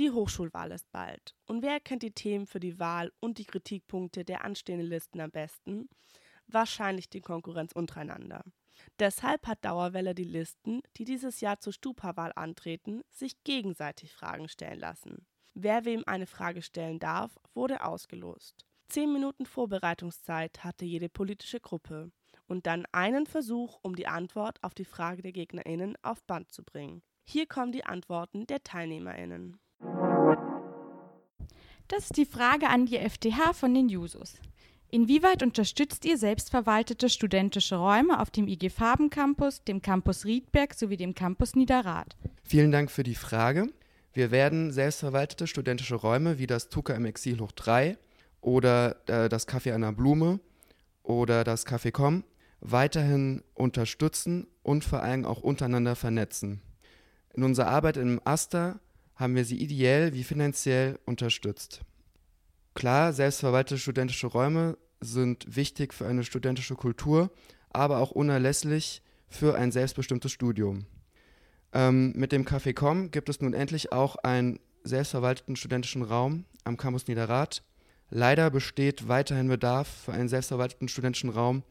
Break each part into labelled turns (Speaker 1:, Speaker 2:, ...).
Speaker 1: Die Hochschulwahl ist bald. Und wer kennt die Themen für die Wahl und die Kritikpunkte der anstehenden Listen am besten? Wahrscheinlich die Konkurrenz untereinander. Deshalb hat Dauerwelle die Listen, die dieses Jahr zur Stupa-Wahl antreten, sich gegenseitig Fragen stellen lassen. Wer wem eine Frage stellen darf, wurde ausgelost. Zehn Minuten Vorbereitungszeit hatte jede politische Gruppe und dann einen Versuch, um die Antwort auf die Frage der GegnerInnen auf Band zu bringen. Hier kommen die Antworten der TeilnehmerInnen.
Speaker 2: Das ist die Frage an die FDH von den Jusos. Inwieweit unterstützt ihr selbstverwaltete studentische Räume auf dem IG Farben Campus, dem Campus Riedberg sowie dem Campus Niederrad?
Speaker 3: Vielen Dank für die Frage. Wir werden selbstverwaltete studentische Räume wie das Tuka im Exil hoch 3 oder äh, das Café Anna Blume oder das Café Com weiterhin unterstützen und vor allem auch untereinander vernetzen. In unserer Arbeit im Aster haben wir sie ideell wie finanziell unterstützt. Klar, selbstverwaltete studentische Räume sind wichtig für eine studentische Kultur, aber auch unerlässlich für ein selbstbestimmtes Studium. Ähm, mit dem Café Com gibt es nun endlich auch einen selbstverwalteten studentischen Raum am Campus Niederrad. Leider besteht weiterhin Bedarf für einen selbstverwalteten studentischen Raum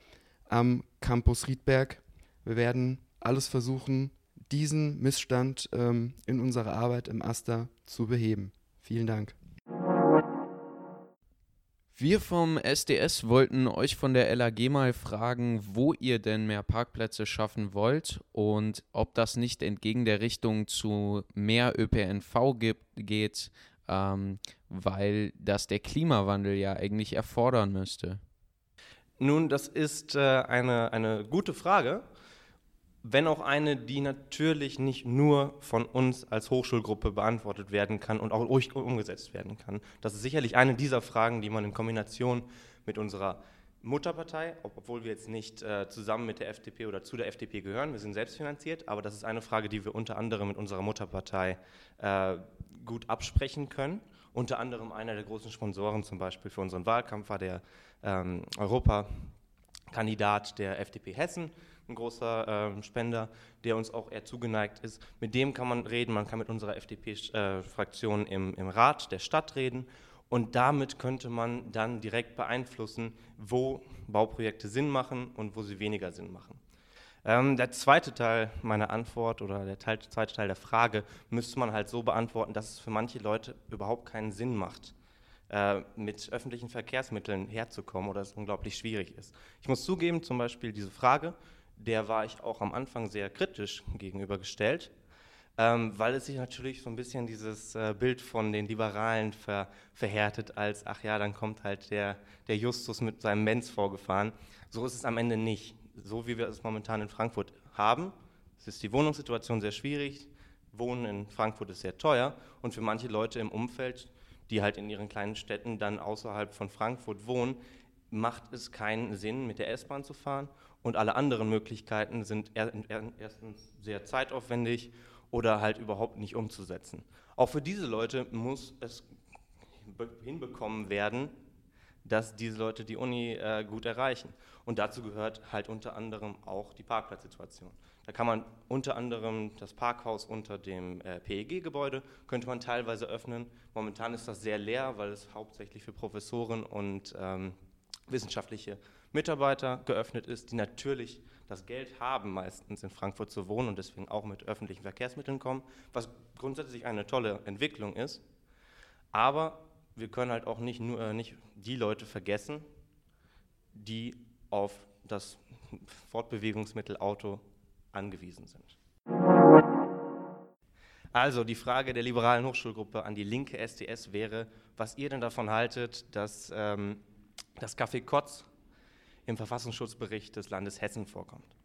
Speaker 3: am Campus Riedberg. Wir werden alles versuchen, diesen Missstand ähm, in unserer Arbeit im Aster zu beheben. Vielen Dank.
Speaker 4: Wir vom SDS wollten euch von der LAG mal fragen, wo ihr denn mehr Parkplätze schaffen wollt und ob das nicht entgegen der Richtung zu mehr ÖPNV gibt, geht, ähm, weil das der Klimawandel ja eigentlich erfordern müsste.
Speaker 5: Nun, das ist äh, eine, eine gute Frage wenn auch eine, die natürlich nicht nur von uns als Hochschulgruppe beantwortet werden kann und auch umgesetzt werden kann. Das ist sicherlich eine dieser Fragen, die man in Kombination mit unserer Mutterpartei, obwohl wir jetzt nicht äh, zusammen mit der FDP oder zu der FDP gehören, wir sind selbstfinanziert, aber das ist eine Frage, die wir unter anderem mit unserer Mutterpartei äh, gut absprechen können. Unter anderem einer der großen Sponsoren zum Beispiel für unseren Wahlkampf war der ähm, Europakandidat der FDP Hessen, ein großer äh, Spender, der uns auch eher zugeneigt ist. Mit dem kann man reden, man kann mit unserer FDP-Fraktion äh, im, im Rat der Stadt reden und damit könnte man dann direkt beeinflussen, wo Bauprojekte Sinn machen und wo sie weniger Sinn machen. Ähm, der zweite Teil meiner Antwort oder der Teil, zweite Teil der Frage müsste man halt so beantworten, dass es für manche Leute überhaupt keinen Sinn macht, äh, mit öffentlichen Verkehrsmitteln herzukommen oder es unglaublich schwierig ist. Ich muss zugeben, zum Beispiel diese Frage der war ich auch am Anfang sehr kritisch gegenübergestellt, ähm, weil es sich natürlich so ein bisschen dieses äh, Bild von den Liberalen ver, verhärtet als, ach ja, dann kommt halt der, der Justus mit seinem Menz vorgefahren. So ist es am Ende nicht. So wie wir es momentan in Frankfurt haben, es ist die Wohnungssituation sehr schwierig, Wohnen in Frankfurt ist sehr teuer und für manche Leute im Umfeld, die halt in ihren kleinen Städten dann außerhalb von Frankfurt wohnen, macht es keinen Sinn, mit der S-Bahn zu fahren und alle anderen Möglichkeiten sind erstens sehr zeitaufwendig oder halt überhaupt nicht umzusetzen. Auch für diese Leute muss es hinbekommen werden, dass diese Leute die Uni äh, gut erreichen. Und dazu gehört halt unter anderem auch die Parkplatzsituation. Da kann man unter anderem das Parkhaus unter dem äh, PEG-Gebäude, könnte man teilweise öffnen. Momentan ist das sehr leer, weil es hauptsächlich für Professoren und ähm, wissenschaftliche Mitarbeiter geöffnet ist, die natürlich das Geld haben, meistens in Frankfurt zu wohnen und deswegen auch mit öffentlichen Verkehrsmitteln kommen, was grundsätzlich eine tolle Entwicklung ist. Aber wir können halt auch nicht nur äh, nicht die Leute vergessen, die auf das Fortbewegungsmittel Auto angewiesen sind. Also die Frage der liberalen Hochschulgruppe an die linke SDS wäre, was ihr denn davon haltet, dass ähm, das Café Kotz im Verfassungsschutzbericht des Landes Hessen vorkommt.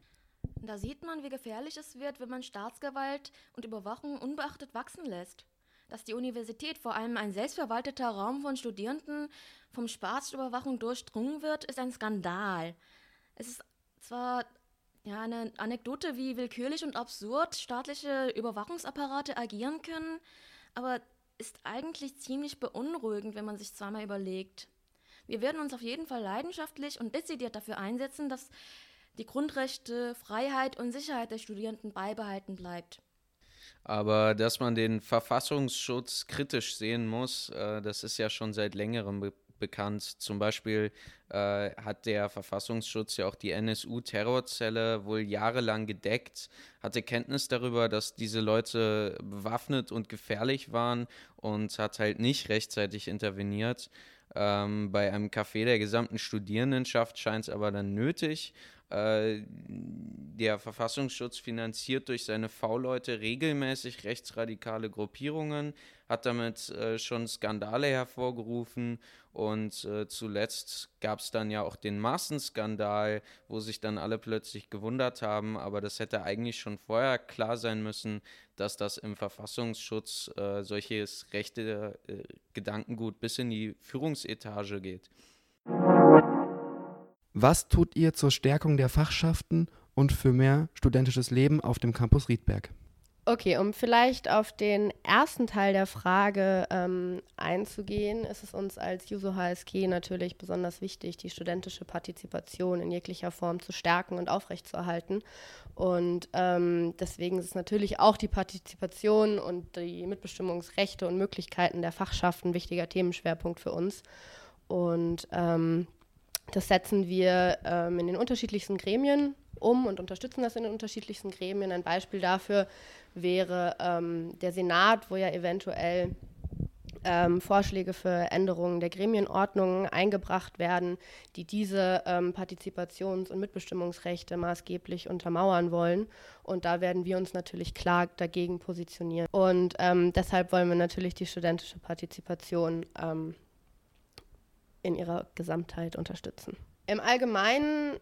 Speaker 6: Da sieht man, wie gefährlich es wird, wenn man Staatsgewalt und Überwachung unbeachtet wachsen lässt. Dass die Universität vor allem ein selbstverwalteter Raum von Studierenden vom Staatsüberwachung durchdrungen wird, ist ein Skandal. Es ist zwar ja, eine Anekdote, wie willkürlich und absurd staatliche Überwachungsapparate agieren können, aber ist eigentlich ziemlich beunruhigend, wenn man sich zweimal überlegt. Wir werden uns auf jeden Fall leidenschaftlich und dezidiert dafür einsetzen, dass die Grundrechte, Freiheit und Sicherheit der Studierenden beibehalten bleibt.
Speaker 4: Aber dass man den Verfassungsschutz kritisch sehen muss, äh, das ist ja schon seit längerem be bekannt. Zum Beispiel äh, hat der Verfassungsschutz ja auch die NSU-Terrorzelle wohl jahrelang gedeckt, hatte Kenntnis darüber, dass diese Leute bewaffnet und gefährlich waren und hat halt nicht rechtzeitig interveniert. Ähm, bei einem Café der gesamten Studierendenschaft scheint es aber dann nötig. Äh, der Verfassungsschutz finanziert durch seine V-Leute regelmäßig rechtsradikale Gruppierungen, hat damit äh, schon Skandale hervorgerufen und äh, zuletzt gab es dann ja auch den Massenskandal, wo sich dann alle plötzlich gewundert haben, aber das hätte eigentlich schon vorher klar sein müssen, dass das im Verfassungsschutz äh, solches rechte äh, Gedankengut bis in die Führungsetage geht.
Speaker 3: Was tut ihr zur Stärkung der Fachschaften und für mehr studentisches Leben auf dem Campus Riedberg?
Speaker 7: Okay, um vielleicht auf den ersten Teil der Frage ähm, einzugehen, ist es uns als Juso HSG natürlich besonders wichtig, die studentische Partizipation in jeglicher Form zu stärken und aufrechtzuerhalten. Und ähm, deswegen ist natürlich auch die Partizipation und die Mitbestimmungsrechte und Möglichkeiten der Fachschaften ein wichtiger Themenschwerpunkt für uns. Und ähm, das setzen wir ähm, in den unterschiedlichsten Gremien um und unterstützen das in den unterschiedlichsten Gremien. Ein Beispiel dafür wäre ähm, der Senat, wo ja eventuell ähm, Vorschläge für Änderungen der Gremienordnungen eingebracht werden, die diese ähm, Partizipations- und Mitbestimmungsrechte maßgeblich untermauern wollen. Und da werden wir uns natürlich klar dagegen positionieren. Und ähm, deshalb wollen wir natürlich die studentische Partizipation ähm, in ihrer Gesamtheit unterstützen. Im Allgemeinen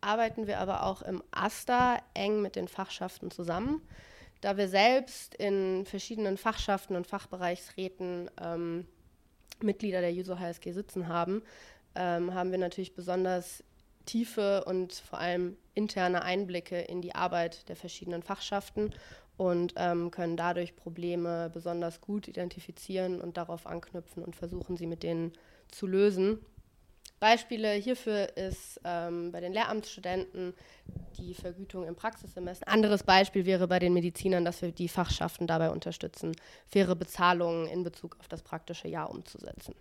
Speaker 7: arbeiten wir aber auch im AStA eng mit den Fachschaften zusammen. Da wir selbst in verschiedenen Fachschaften und Fachbereichsräten ähm, Mitglieder der Juso HSG sitzen haben, ähm, haben wir natürlich besonders tiefe und vor allem interne Einblicke in die Arbeit der verschiedenen Fachschaften und ähm, können dadurch Probleme besonders gut identifizieren und darauf anknüpfen und versuchen, sie mit denen zu lösen. Beispiele hierfür ist ähm, bei den Lehramtsstudenten die Vergütung im Praxissemester. Anderes Beispiel wäre bei den Medizinern, dass wir die Fachschaften dabei unterstützen, faire Bezahlungen in Bezug auf das praktische Jahr umzusetzen.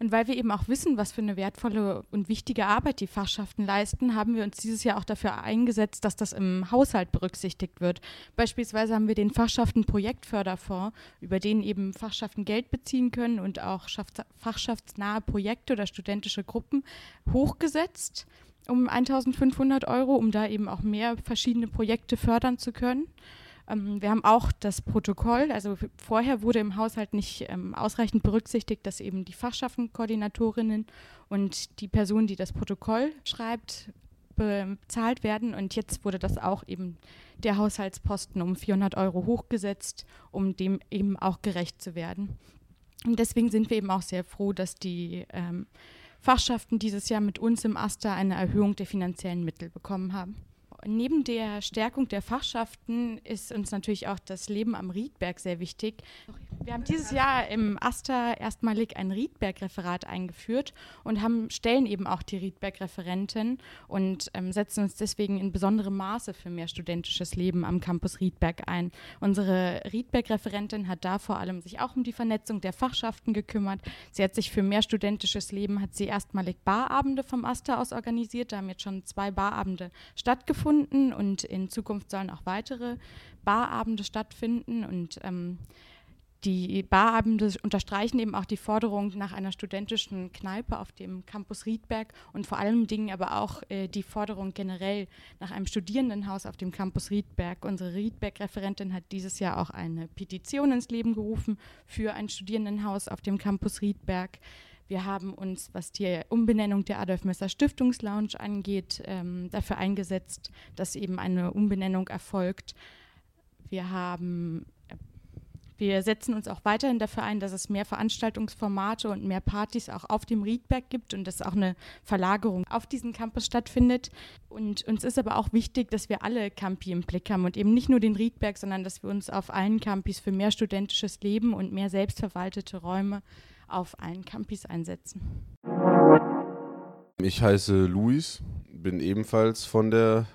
Speaker 2: Und weil wir eben auch wissen, was für eine wertvolle und wichtige Arbeit die Fachschaften leisten, haben wir uns dieses Jahr auch dafür eingesetzt, dass das im Haushalt berücksichtigt wird. Beispielsweise haben wir den Fachschaften Projektförderfonds, über den eben Fachschaften Geld beziehen können und auch fachschaftsnahe Projekte oder studentische Gruppen hochgesetzt um 1500 Euro, um da eben auch mehr verschiedene Projekte fördern zu können. Ähm, wir haben auch das Protokoll, also vorher wurde im Haushalt nicht ähm, ausreichend berücksichtigt, dass eben die Fachschaftenkoordinatorinnen und die Person, die das Protokoll schreibt, bezahlt werden. Und jetzt wurde das auch eben der Haushaltsposten um 400 Euro hochgesetzt, um dem eben auch gerecht zu werden. Und deswegen sind wir eben auch sehr froh, dass die ähm, Fachschaften dieses Jahr mit uns im AStA eine Erhöhung der finanziellen Mittel bekommen haben neben der Stärkung der Fachschaften ist uns natürlich auch das Leben am Riedberg sehr wichtig. Wir haben dieses Jahr im AStA erstmalig ein Riedberg-Referat eingeführt und haben, stellen eben auch die Riedberg-Referentin und ähm, setzen uns deswegen in besonderem Maße für mehr studentisches Leben am Campus Riedberg ein. Unsere Riedberg-Referentin hat da vor allem sich auch um die Vernetzung der Fachschaften gekümmert. Sie hat sich für mehr studentisches Leben, hat sie erstmalig Barabende vom AStA aus organisiert. Da haben jetzt schon zwei Barabende stattgefunden stattgefunden und in Zukunft sollen auch weitere Barabende stattfinden und ähm, die Barabende unterstreichen eben auch die Forderung nach einer studentischen Kneipe auf dem Campus Riedberg und vor allem Dingen aber auch äh, die Forderung generell nach einem Studierendenhaus auf dem Campus Riedberg. Unsere Riedberg-Referentin hat dieses Jahr auch eine Petition ins Leben gerufen für ein Studierendenhaus auf dem Campus Riedberg. Wir haben uns, was die Umbenennung der Adolf Messer Stiftungslounge angeht, ähm, dafür eingesetzt, dass eben eine Umbenennung erfolgt. Wir haben wir setzen uns auch weiterhin dafür ein, dass es mehr Veranstaltungsformate und mehr Partys auch auf dem Riedberg gibt und dass auch eine Verlagerung auf diesen Campus stattfindet. Und uns ist aber auch wichtig, dass wir alle Campi im Blick haben und eben nicht nur den Riedberg, sondern dass wir uns auf allen Campis für mehr studentisches Leben und mehr selbstverwaltete Räume auf allen Campis einsetzen.
Speaker 8: Ich heiße Luis, bin ebenfalls von der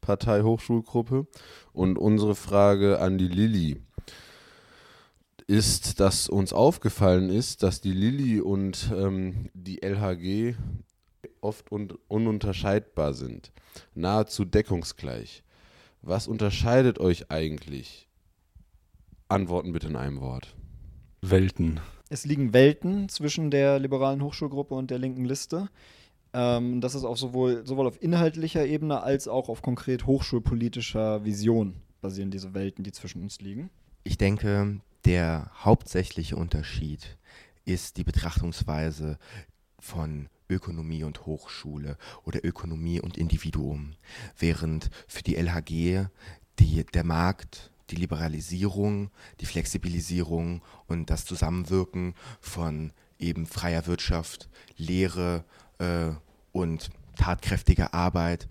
Speaker 8: Partei Hochschulgruppe und unsere Frage an die Lilly. ist, dass uns aufgefallen ist, dass die Lilly und ähm, die LHG oft un ununterscheidbar sind, nahezu deckungsgleich. Was unterscheidet euch eigentlich? Antworten bitte in einem Wort.
Speaker 9: Welten. Es liegen Welten zwischen der liberalen Hochschulgruppe und der linken Liste. Ähm, das ist auch sowohl, sowohl auf inhaltlicher Ebene als auch auf konkret hochschulpolitischer Vision basieren diese Welten, die zwischen uns liegen.
Speaker 10: Ich denke, der hauptsächliche Unterschied ist die Betrachtungsweise von Ökonomie und Hochschule oder Ökonomie und Individuum, während für die LHG die, der Markt, die Liberalisierung, die Flexibilisierung und das Zusammenwirken von eben freier Wirtschaft, Lehre äh, und tatkräftiger Arbeit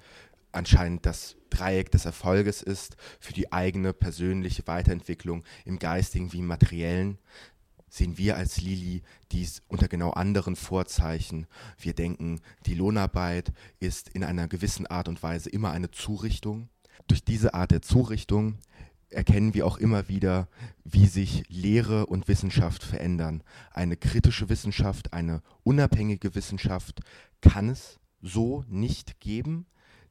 Speaker 10: anscheinend das Dreieck des Erfolges ist für die eigene persönliche Weiterentwicklung im geistigen wie im materiellen, sehen wir als Lili dies unter genau anderen Vorzeichen. Wir denken, die Lohnarbeit ist in einer gewissen Art und Weise immer eine Zurichtung. Durch diese Art der Zurichtung erkennen wir auch immer wieder, wie sich Lehre und Wissenschaft verändern. Eine kritische Wissenschaft, eine unabhängige Wissenschaft kann es so nicht geben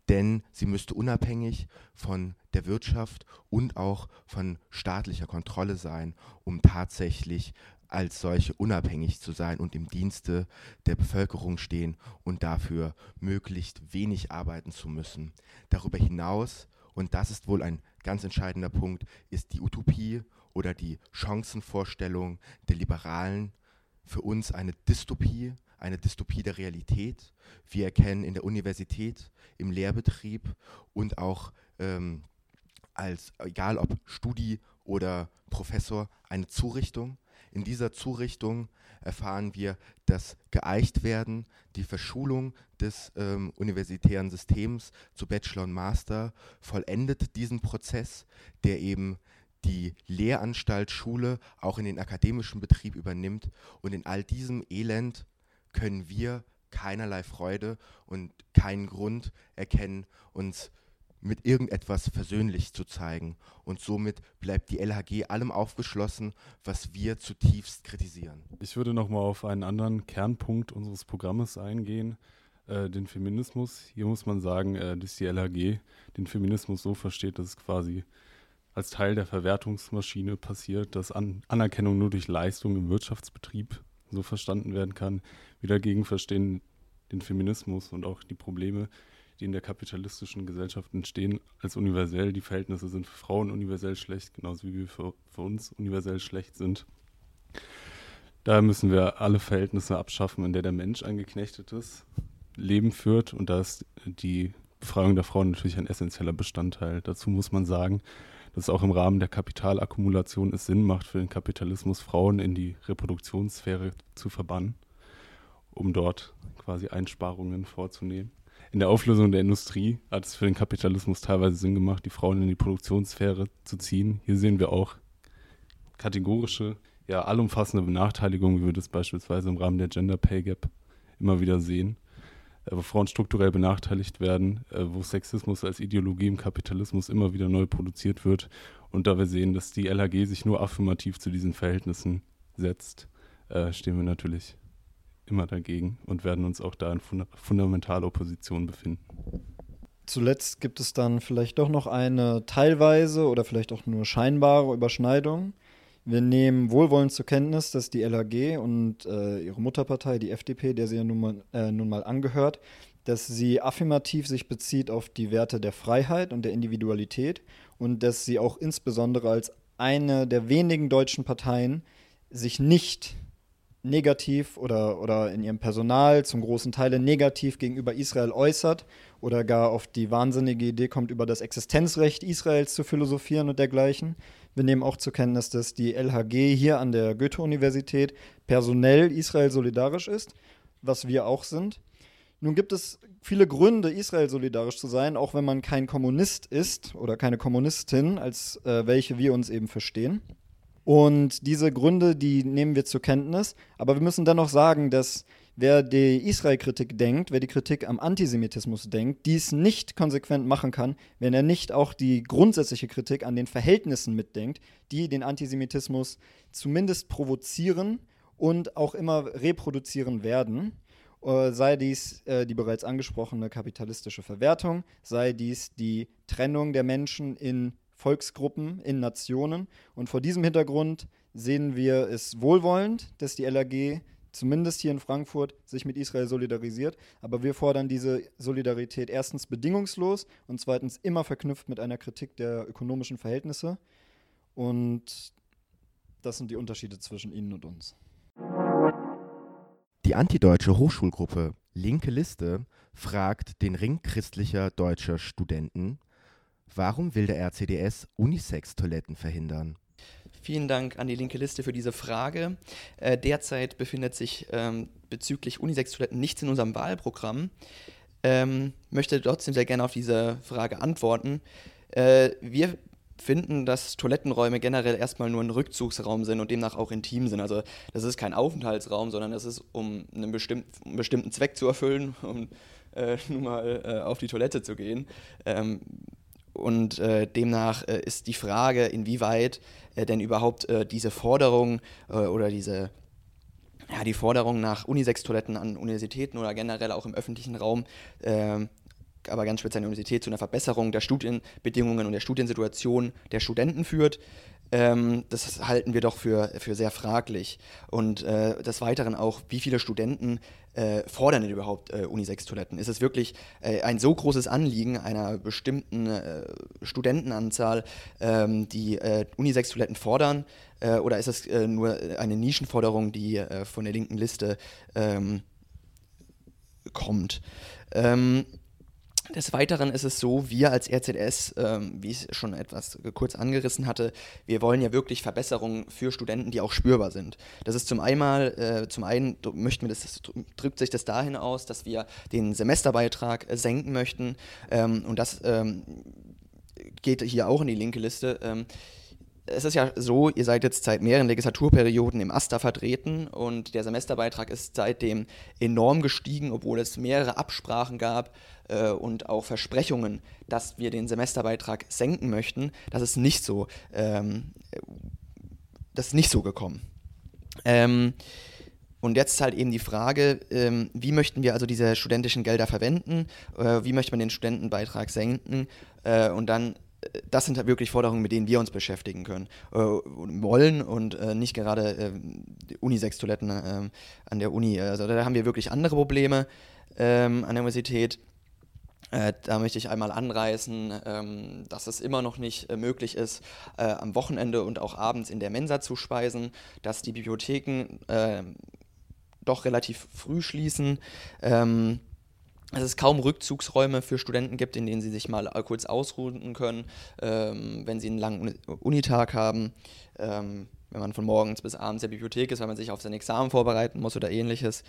Speaker 10: denn sie müsste unabhängig von der Wirtschaft und auch von staatlicher Kontrolle sein, um tatsächlich als solche unabhängig zu sein und im Dienste der Bevölkerung stehen und dafür möglichst wenig arbeiten zu müssen. Darüber hinaus, und das ist wohl ein ganz entscheidender Punkt, ist die Utopie oder die Chancenvorstellung der Liberalen für uns eine Dystopie, eine Dystopie der Realität. Wir erkennen in der Universität, im Lehrbetrieb und auch ähm, als, egal ob Studi oder Professor, eine Zurichtung. In dieser Zurichtung erfahren wir das Geeichtwerden, die Verschulung des ähm, universitären Systems zu Bachelor und Master vollendet diesen Prozess, der eben die Lehranstalt Schule auch in den akademischen Betrieb übernimmt. Und in all diesem Elend können wir keinerlei Freude und keinen Grund erkennen, uns mit irgendetwas versöhnlich zu zeigen. Und somit bleibt die LHG allem aufgeschlossen, was wir zutiefst kritisieren.
Speaker 11: Ich würde nochmal auf einen anderen Kernpunkt unseres Programmes eingehen, äh, den Feminismus. Hier muss man sagen, äh, dass die LHG den Feminismus so versteht, dass es quasi als Teil der Verwertungsmaschine passiert, dass An Anerkennung nur durch Leistung im Wirtschaftsbetrieb so verstanden werden kann. Wir dagegen verstehen den Feminismus und auch die Probleme, die in der kapitalistischen Gesellschaft entstehen, als universell. Die Verhältnisse sind für Frauen universell schlecht, genauso wie wir für, für uns universell schlecht sind. Daher müssen wir alle Verhältnisse abschaffen, in der der Mensch ein geknechtetes Leben führt. Und da ist die Befreiung der Frauen natürlich ein essentieller Bestandteil. Dazu muss man sagen, dass auch im Rahmen der Kapitalakkumulation es Sinn macht, für den Kapitalismus Frauen in die Reproduktionssphäre zu verbannen, um dort quasi Einsparungen vorzunehmen. In der Auflösung der Industrie hat es für den Kapitalismus teilweise Sinn gemacht, die Frauen in die Produktionssphäre zu ziehen. Hier sehen wir auch kategorische, ja, allumfassende Benachteiligungen, wie wir das beispielsweise im Rahmen der Gender Pay Gap immer wieder sehen. Äh, wo Frauen strukturell benachteiligt werden, äh, wo Sexismus als Ideologie im Kapitalismus immer wieder neu produziert wird und da wir sehen, dass die LHG sich nur affirmativ zu diesen Verhältnissen setzt, äh, stehen wir natürlich immer dagegen und werden uns auch da in fundamentaler Opposition befinden.
Speaker 9: Zuletzt gibt es dann vielleicht doch noch eine teilweise oder vielleicht auch nur scheinbare Überschneidung wir nehmen wohlwollend zur Kenntnis, dass die LAG und äh, ihre Mutterpartei, die FDP, der sie ja nun mal, äh, nun mal angehört, dass sie affirmativ sich bezieht auf die Werte der Freiheit und der Individualität und dass sie auch insbesondere als eine der wenigen deutschen Parteien sich nicht negativ oder, oder in ihrem Personal zum großen Teil negativ gegenüber Israel äußert oder gar auf die wahnsinnige Idee kommt, über das Existenzrecht Israels zu philosophieren und dergleichen. Wir nehmen auch zur Kenntnis, dass die LHG hier an der Goethe-Universität personell Israel solidarisch ist, was wir auch sind. Nun gibt es viele Gründe, Israel solidarisch zu sein, auch wenn man kein Kommunist ist oder keine Kommunistin, als äh, welche wir uns eben verstehen. Und diese Gründe, die nehmen wir zur Kenntnis. Aber wir müssen dennoch sagen, dass wer die Israel-Kritik denkt, wer die Kritik am Antisemitismus denkt, dies nicht konsequent machen kann, wenn er nicht auch die grundsätzliche Kritik an den Verhältnissen mitdenkt, die den Antisemitismus zumindest provozieren und auch immer reproduzieren werden. Äh, sei dies äh, die bereits angesprochene kapitalistische Verwertung, sei dies die Trennung der Menschen in Volksgruppen, in Nationen. Und vor diesem Hintergrund sehen wir es wohlwollend, dass die LAG zumindest hier in Frankfurt, sich mit Israel solidarisiert. Aber wir fordern diese Solidarität erstens bedingungslos und zweitens immer verknüpft mit einer Kritik der ökonomischen Verhältnisse. Und das sind die Unterschiede zwischen Ihnen und uns.
Speaker 10: Die antideutsche Hochschulgruppe Linke Liste fragt den Ring christlicher deutscher Studenten, warum will der RCDS Unisex-Toiletten verhindern?
Speaker 12: Vielen Dank an die linke Liste für diese Frage. Äh, derzeit befindet sich ähm, bezüglich Unisex-Toiletten nichts in unserem Wahlprogramm. Ähm, möchte trotzdem sehr gerne auf diese Frage antworten. Äh, wir finden, dass Toilettenräume generell erstmal nur ein Rückzugsraum sind und demnach auch intim sind. Also das ist kein Aufenthaltsraum, sondern es ist, um einen, bestimmt, einen bestimmten Zweck zu erfüllen, um äh, nun mal äh, auf die Toilette zu gehen. Ähm, und äh, demnach äh, ist die Frage, inwieweit äh, denn überhaupt äh, diese Forderung äh, oder diese ja, die Forderung nach Unisex-Toiletten an Universitäten oder generell auch im öffentlichen Raum, ähm, aber ganz speziell an der Universität, zu einer Verbesserung der Studienbedingungen und der Studiensituation der Studenten führt. Ähm, das halten wir doch für, für sehr fraglich. Und äh, des Weiteren auch, wie viele Studenten äh, fordern denn überhaupt äh, Unisex-Toiletten? Ist es wirklich äh, ein so großes Anliegen einer bestimmten äh, Studentenanzahl, ähm, die äh, Unisex-Toiletten fordern? oder ist es nur eine Nischenforderung, die von der linken Liste ähm, kommt? Ähm, des Weiteren ist es so, wir als RZS, ähm, wie ich schon etwas kurz angerissen hatte, wir wollen ja wirklich Verbesserungen für Studenten, die auch spürbar sind. Das ist zum einen, äh, zum einen möchten wir das, drückt sich das dahin aus, dass wir den Semesterbeitrag äh, senken möchten ähm, und das ähm, geht hier auch in die linke Liste. Es ist ja so, ihr seid jetzt seit mehreren Legislaturperioden im AStA vertreten und der Semesterbeitrag ist seitdem enorm gestiegen, obwohl es mehrere Absprachen gab äh, und auch Versprechungen, dass wir den Semesterbeitrag senken möchten, das ist nicht so, ähm, das ist nicht so gekommen. Ähm, und jetzt ist halt eben die Frage, ähm, wie möchten wir also diese studentischen Gelder verwenden, äh, wie möchte man den Studentenbeitrag senken? Äh, und dann das sind halt wirklich Forderungen, mit denen wir uns beschäftigen können, äh, wollen und äh, nicht gerade äh, Unisex-Toiletten ähm, an der Uni. Also da haben wir wirklich andere Probleme ähm, an der Universität. Äh, da möchte ich einmal anreißen, ähm, dass es immer noch nicht äh, möglich ist, äh, am Wochenende und auch abends in der Mensa zu speisen, dass die Bibliotheken äh, doch relativ früh schließen. Ähm, dass es kaum Rückzugsräume für Studenten gibt, in denen sie sich mal äh, kurz ausruhen können, ähm, wenn sie einen langen Unitag haben. Ähm, wenn man von morgens bis abends in der Bibliothek ist, weil man sich auf sein Examen vorbereiten muss oder ähnliches.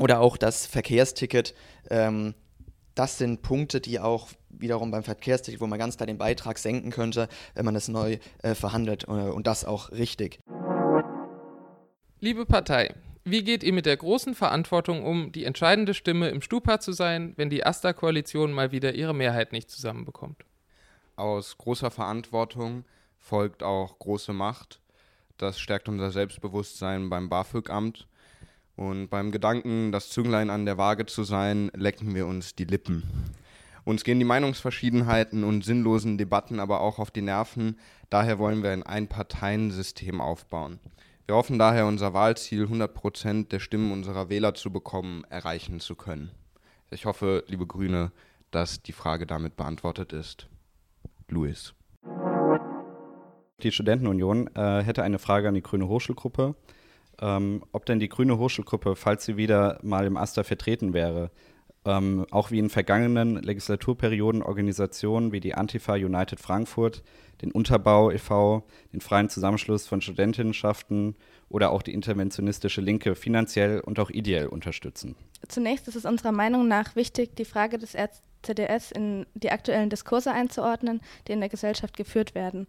Speaker 12: Oder auch das Verkehrsticket ähm, das sind Punkte, die auch wiederum beim Verkehrsticket, wo man ganz klar den Beitrag senken könnte, wenn man das neu äh, verhandelt äh, und das auch richtig.
Speaker 13: Liebe Partei, wie geht ihr mit der großen Verantwortung um, die entscheidende Stimme im Stupa zu sein, wenn die AStA-Koalition mal wieder ihre Mehrheit nicht zusammenbekommt?
Speaker 14: Aus großer Verantwortung folgt auch große Macht. Das stärkt unser Selbstbewusstsein beim BAföG-Amt und beim Gedanken, das Zünglein an der Waage zu sein, lecken wir uns die Lippen. Uns gehen die Meinungsverschiedenheiten und sinnlosen Debatten aber auch auf die Nerven. Daher wollen wir ein Einparteiensystem aufbauen. Wir hoffen daher, unser Wahlziel, 100 Prozent der Stimmen unserer Wähler zu bekommen, erreichen zu können. Ich hoffe, liebe Grüne, dass die Frage damit beantwortet ist. Luis.
Speaker 15: Die Studentenunion äh, hätte eine Frage an die Grüne Hochschulgruppe ähm, ob denn die Grüne Hochschulgruppe, falls sie wieder mal im AStA vertreten wäre, ähm, auch wie in vergangenen Legislaturperioden Organisationen wie die Antifa United Frankfurt, den Unterbau e.V., den Freien Zusammenschluss von Studentinnenschaften oder auch die interventionistische Linke finanziell und auch ideell unterstützen.
Speaker 16: Zunächst ist es unserer Meinung nach wichtig, die Frage des RCDS in die aktuellen Diskurse einzuordnen, die in der Gesellschaft geführt werden.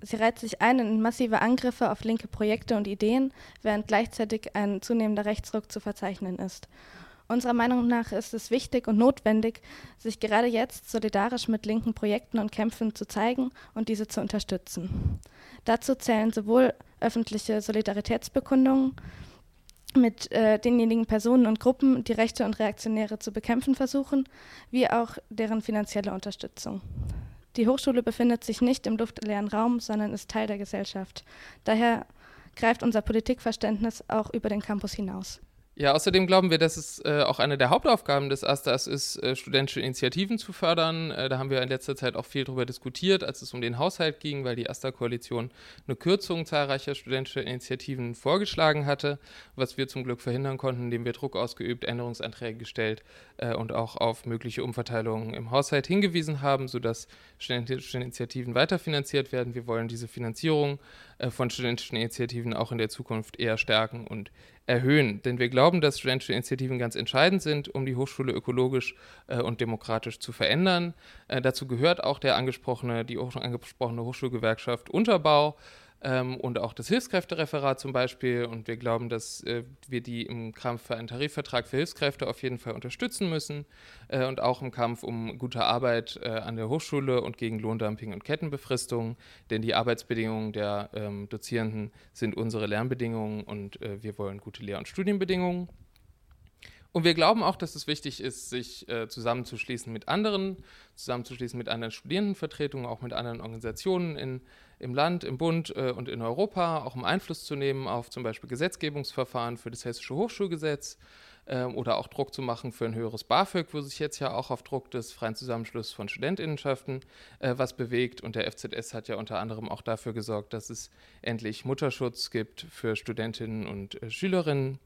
Speaker 16: Sie reiht sich ein in massive Angriffe auf linke Projekte und Ideen, während gleichzeitig ein zunehmender Rechtsruck zu verzeichnen ist. Unserer Meinung nach ist es wichtig und notwendig, sich gerade jetzt solidarisch mit linken Projekten und Kämpfen zu zeigen und diese zu unterstützen. Dazu zählen sowohl öffentliche Solidaritätsbekundungen mit äh, denjenigen Personen und Gruppen, die Rechte und Reaktionäre zu bekämpfen versuchen, wie auch deren finanzielle Unterstützung. Die Hochschule befindet sich nicht im luftleeren Raum, sondern ist Teil der Gesellschaft. Daher greift unser Politikverständnis auch über den Campus hinaus.
Speaker 13: Ja, außerdem glauben wir, dass es äh, auch eine der Hauptaufgaben des AStAs ist, äh, studentische Initiativen zu fördern. Äh, da haben wir in letzter Zeit auch viel darüber diskutiert, als es um den Haushalt ging, weil die AStA-Koalition eine Kürzung zahlreicher studentischer Initiativen vorgeschlagen hatte, was wir zum Glück verhindern konnten, indem wir Druck ausgeübt, Änderungsanträge gestellt äh, und auch auf mögliche Umverteilungen im Haushalt hingewiesen haben, sodass studentische Initiativen weiterfinanziert werden. Wir wollen diese Finanzierung äh, von studentischen Initiativen auch in der Zukunft eher stärken und erhöhen. Denn wir glauben, dass studentische Initiativen ganz entscheidend sind, um die Hochschule ökologisch äh, und demokratisch zu verändern. Äh, dazu gehört auch der angesprochene, die auch schon angesprochene Hochschulgewerkschaft Unterbau ähm, und auch das Hilfskräftereferat zum Beispiel. Und wir glauben, dass äh, wir die im Kampf für einen Tarifvertrag für Hilfskräfte auf jeden Fall unterstützen müssen äh, und auch im Kampf um gute Arbeit äh, an der Hochschule und gegen Lohndumping und Kettenbefristung. Denn die Arbeitsbedingungen der ähm, Dozierenden sind unsere Lernbedingungen und äh, wir wollen gute Lehr- und Studienbedingungen. Und wir glauben auch, dass es wichtig ist, sich äh, zusammenzuschließen mit anderen, zusammenzuschließen mit anderen Studierendenvertretungen, auch mit anderen Organisationen in, im Land, im Bund äh, und in Europa, auch um Einfluss zu nehmen auf zum Beispiel Gesetzgebungsverfahren für das Hessische Hochschulgesetz äh, oder auch Druck zu machen für ein höheres BAföG, wo sich jetzt ja auch auf Druck des freien Zusammenschlusses von Studentinnenschaften äh, was bewegt. Und der FZS hat ja unter anderem auch dafür gesorgt, dass es endlich Mutterschutz gibt für Studentinnen und äh, Schülerinnen.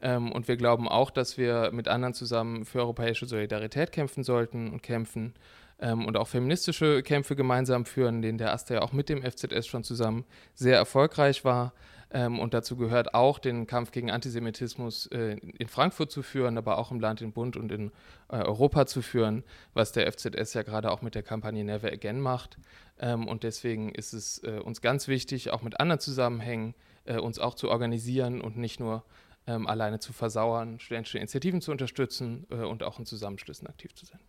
Speaker 13: Ähm, und wir glauben auch, dass wir mit anderen zusammen für europäische Solidarität kämpfen sollten und kämpfen ähm, und auch feministische Kämpfe gemeinsam führen, denen der AStA ja auch mit dem FZS schon zusammen sehr erfolgreich war. Ähm, und dazu gehört auch, den Kampf gegen Antisemitismus äh, in Frankfurt zu führen, aber auch im Land, im Bund und in äh, Europa zu führen, was der FZS ja gerade auch mit der Kampagne Never Again macht. Ähm, und deswegen ist es äh, uns ganz wichtig, auch mit anderen Zusammenhängen, äh, uns auch zu organisieren und nicht nur ähm, alleine zu versauern, studentische Initiativen zu unterstützen äh, und auch in Zusammenschlüssen aktiv zu sein.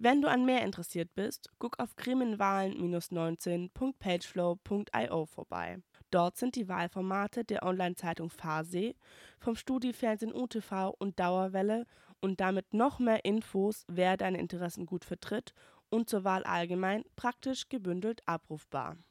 Speaker 1: Wenn du an mehr interessiert bist, guck auf kriminwahlen-19.pageflow.io vorbei. Dort sind die Wahlformate der Online-Zeitung Fahrsee, vom Studiefernsehen UTV und Dauerwelle und damit noch mehr Infos, wer deine Interessen gut vertritt und zur Wahl allgemein praktisch gebündelt abrufbar.